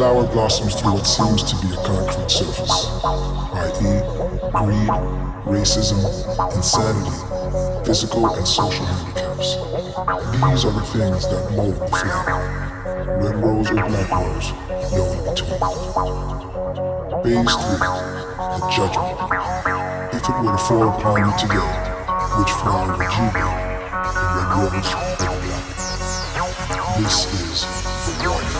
flower blossoms through what seems to be a concrete surface, i.e., greed, racism, insanity, physical and social handicaps. These are the things that mold the flower. Red rose or black rose, no in between. Phase 3, the judgment. If it were to fall upon you today, which flower would you be? The red rose or black? This is the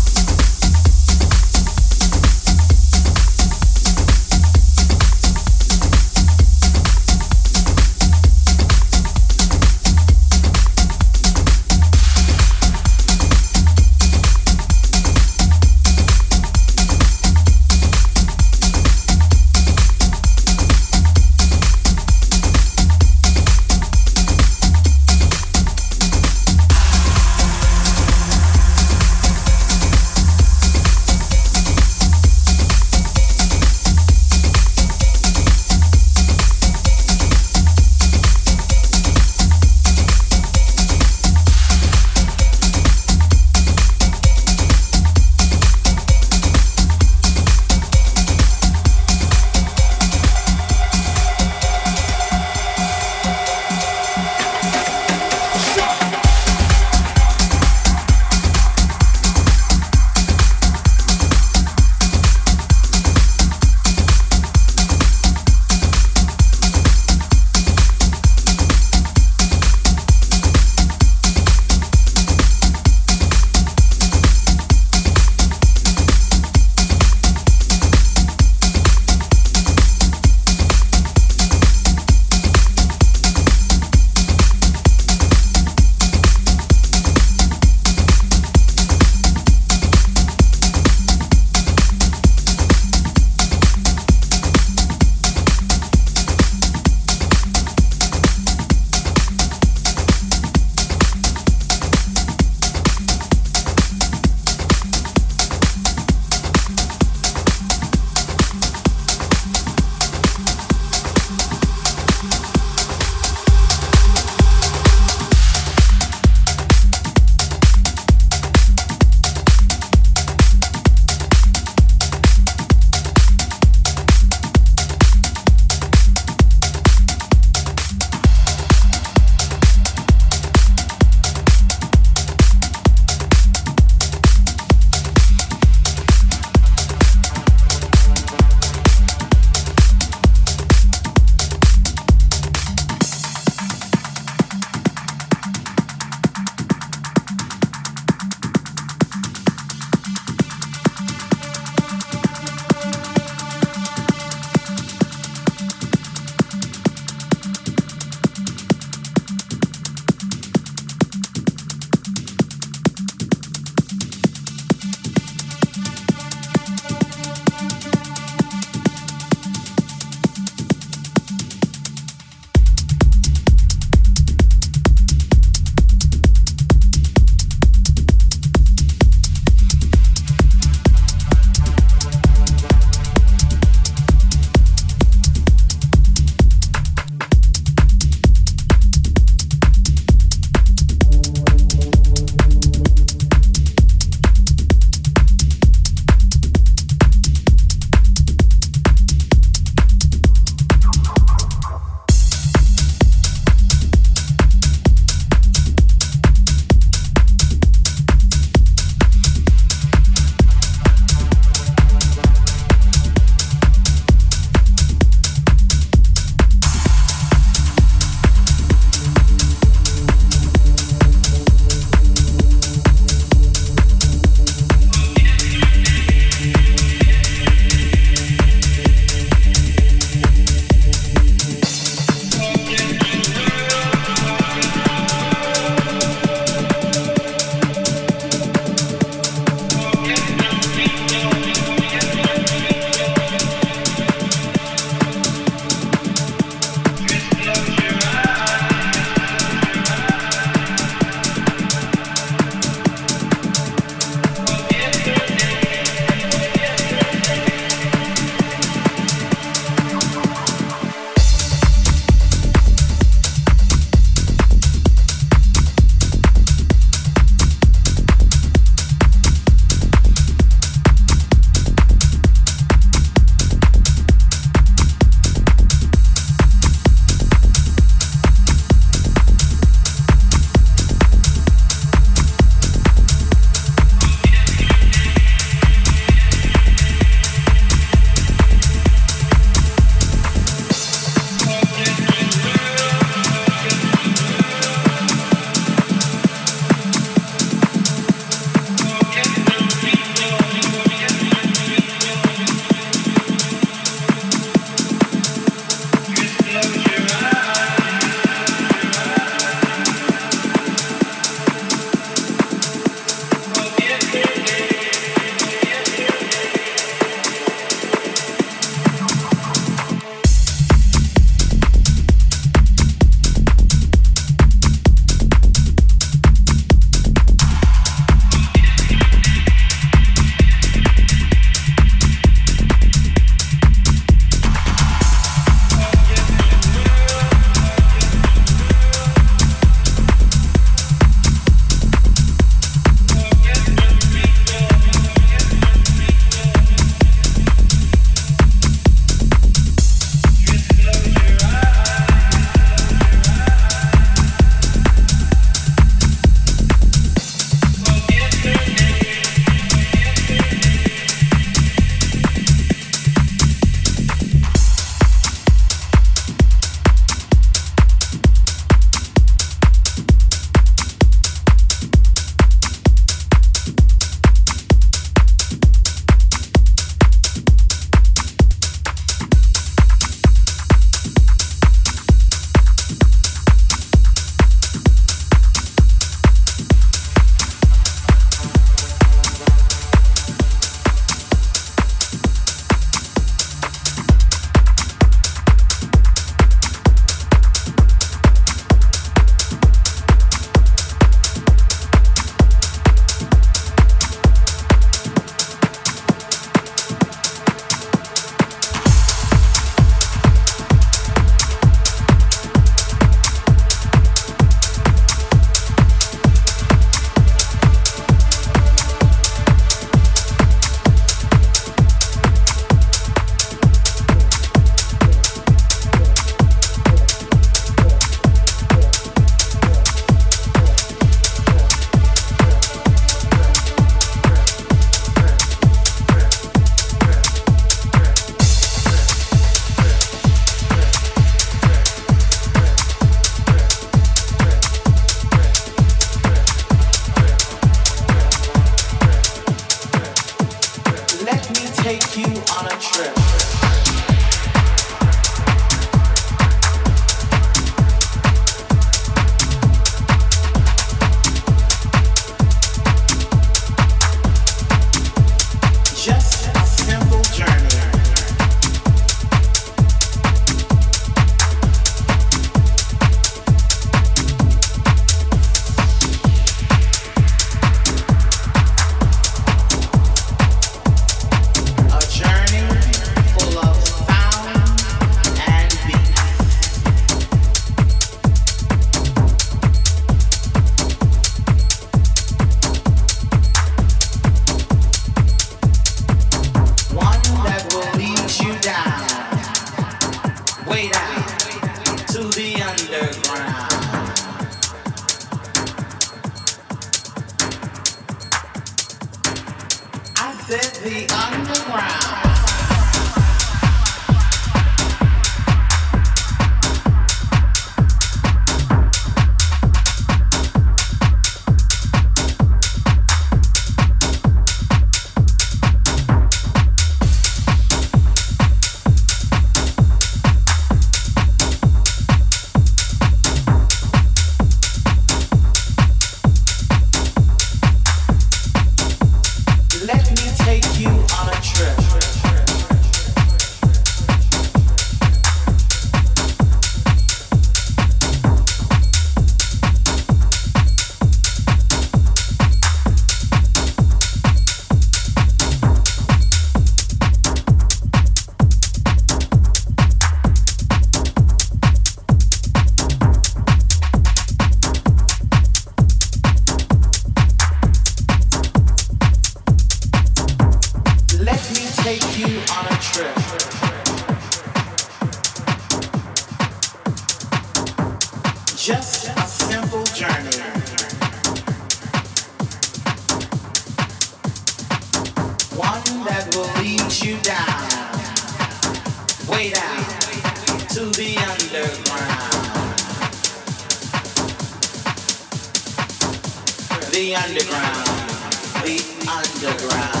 Hemisphere by our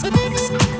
driving you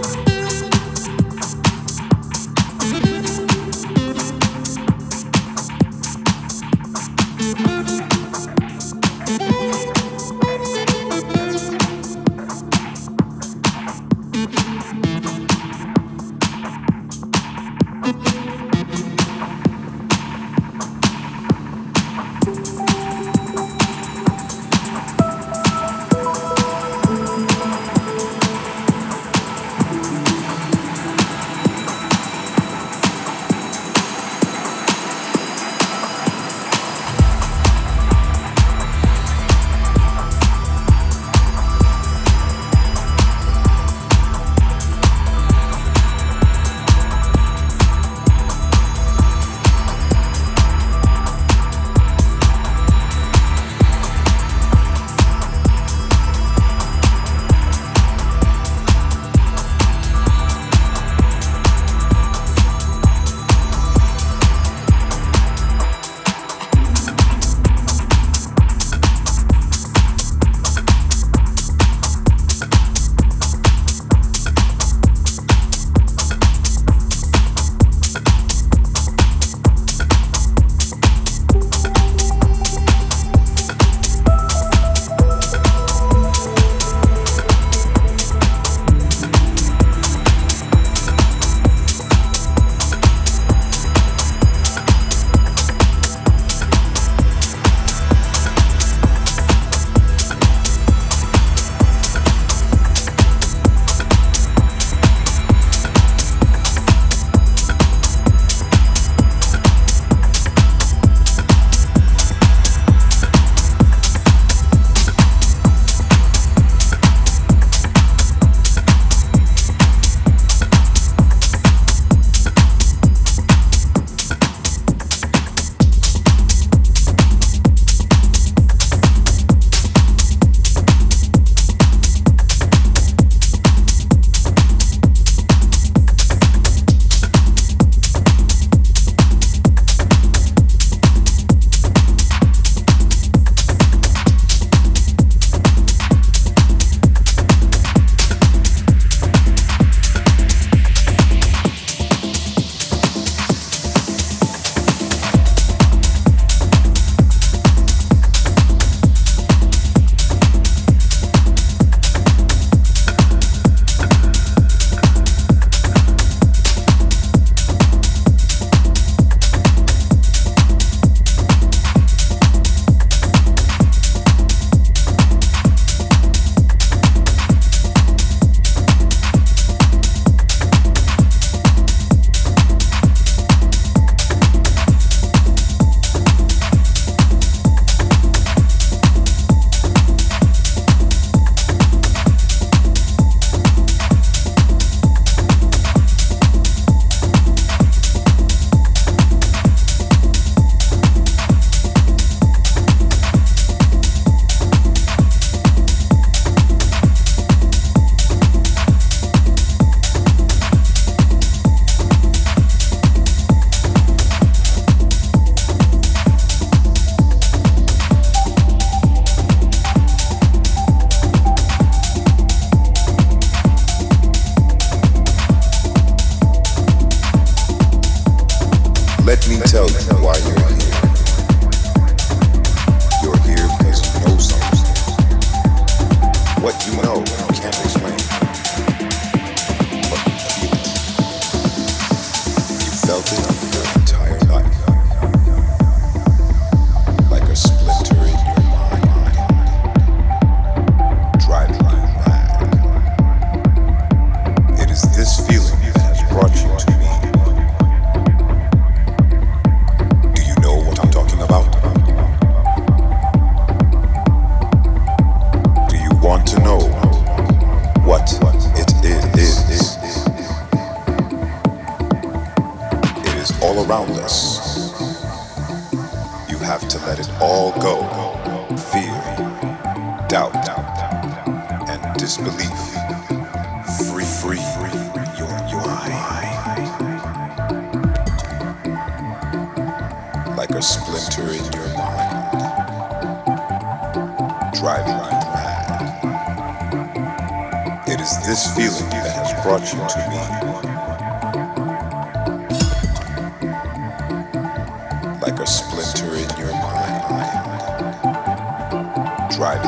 mad.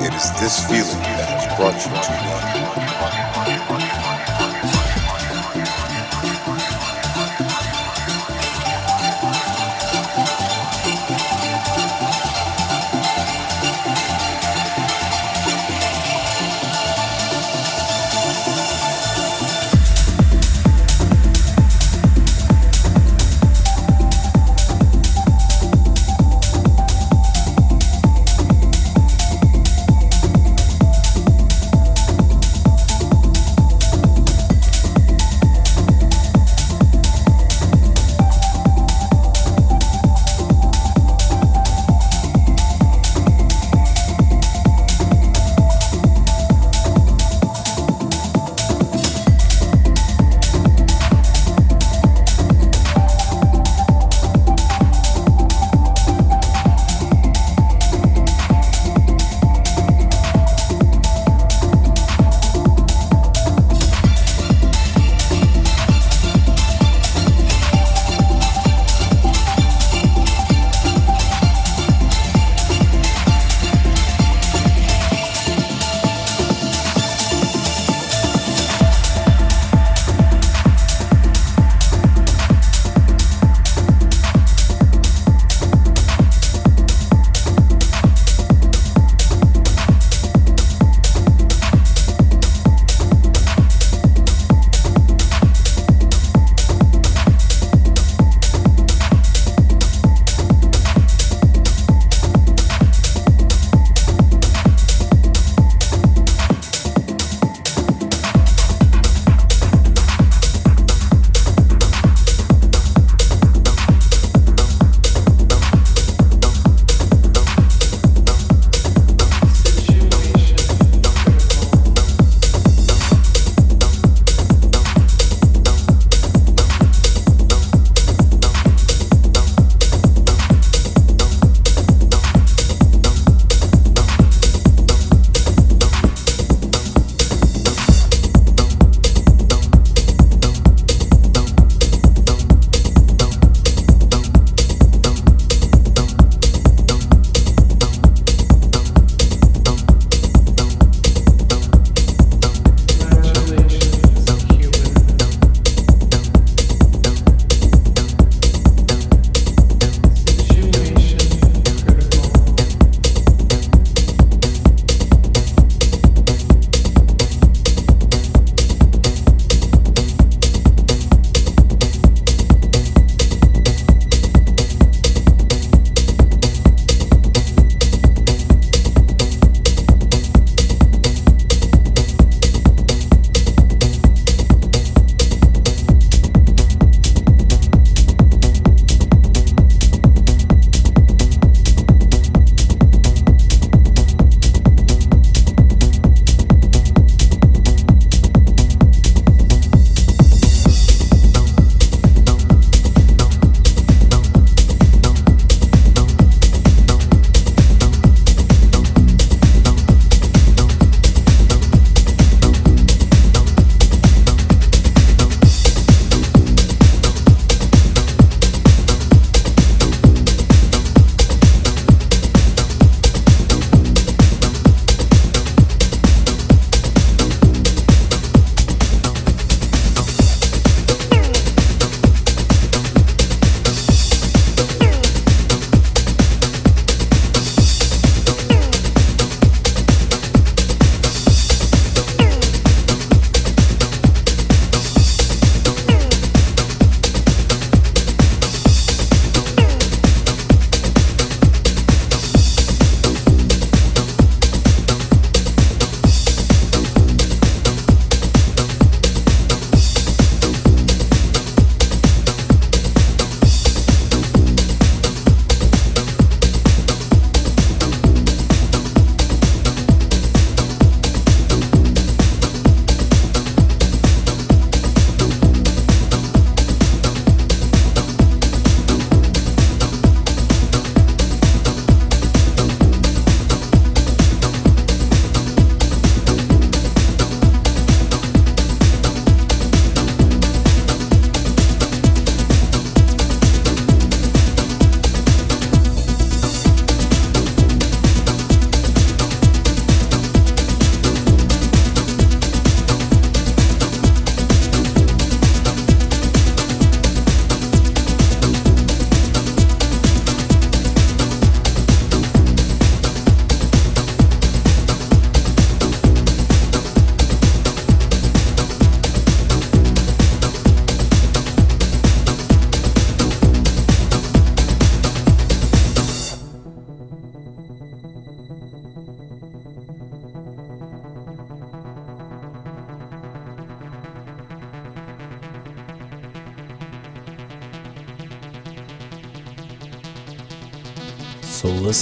It is this feeling that has brought you to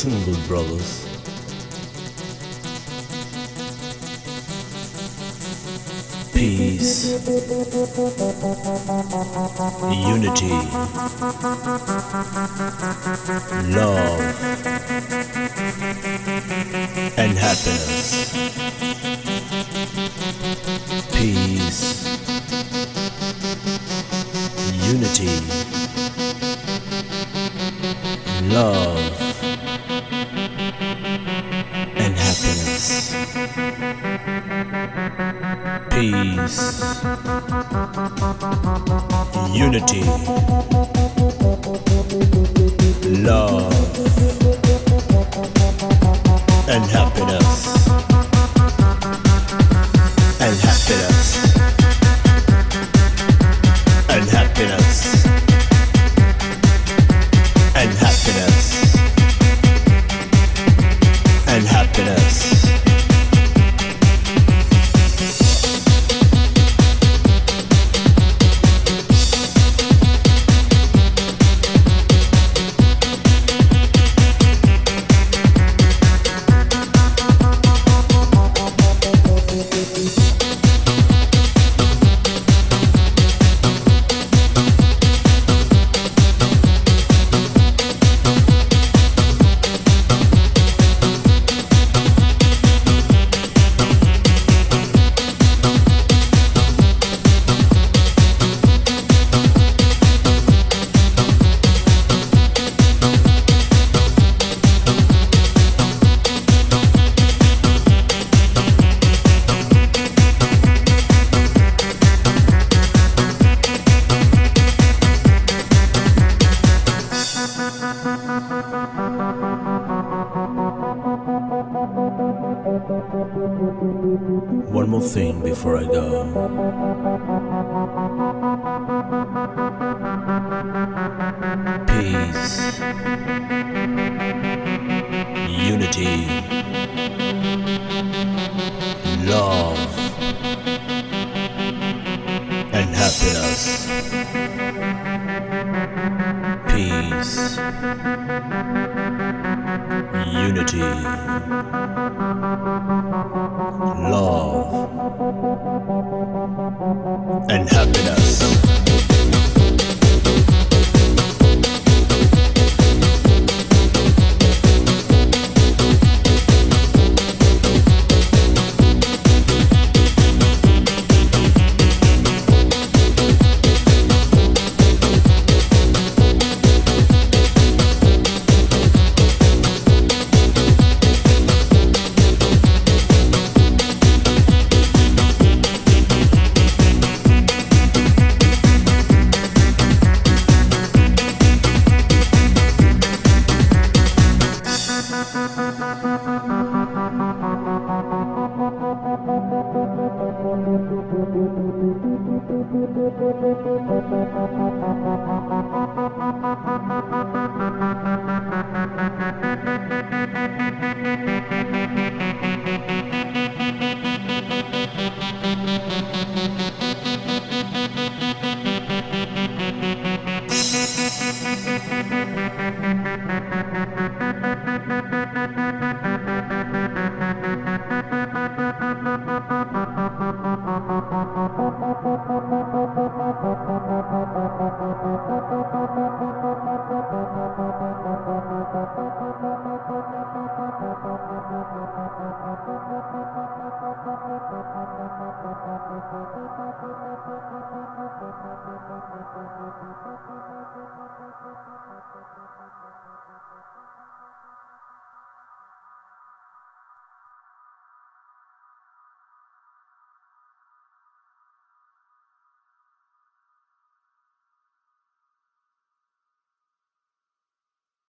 single brothers. Peace, unity, love, and happiness. Peace, unity, love. peace, unity.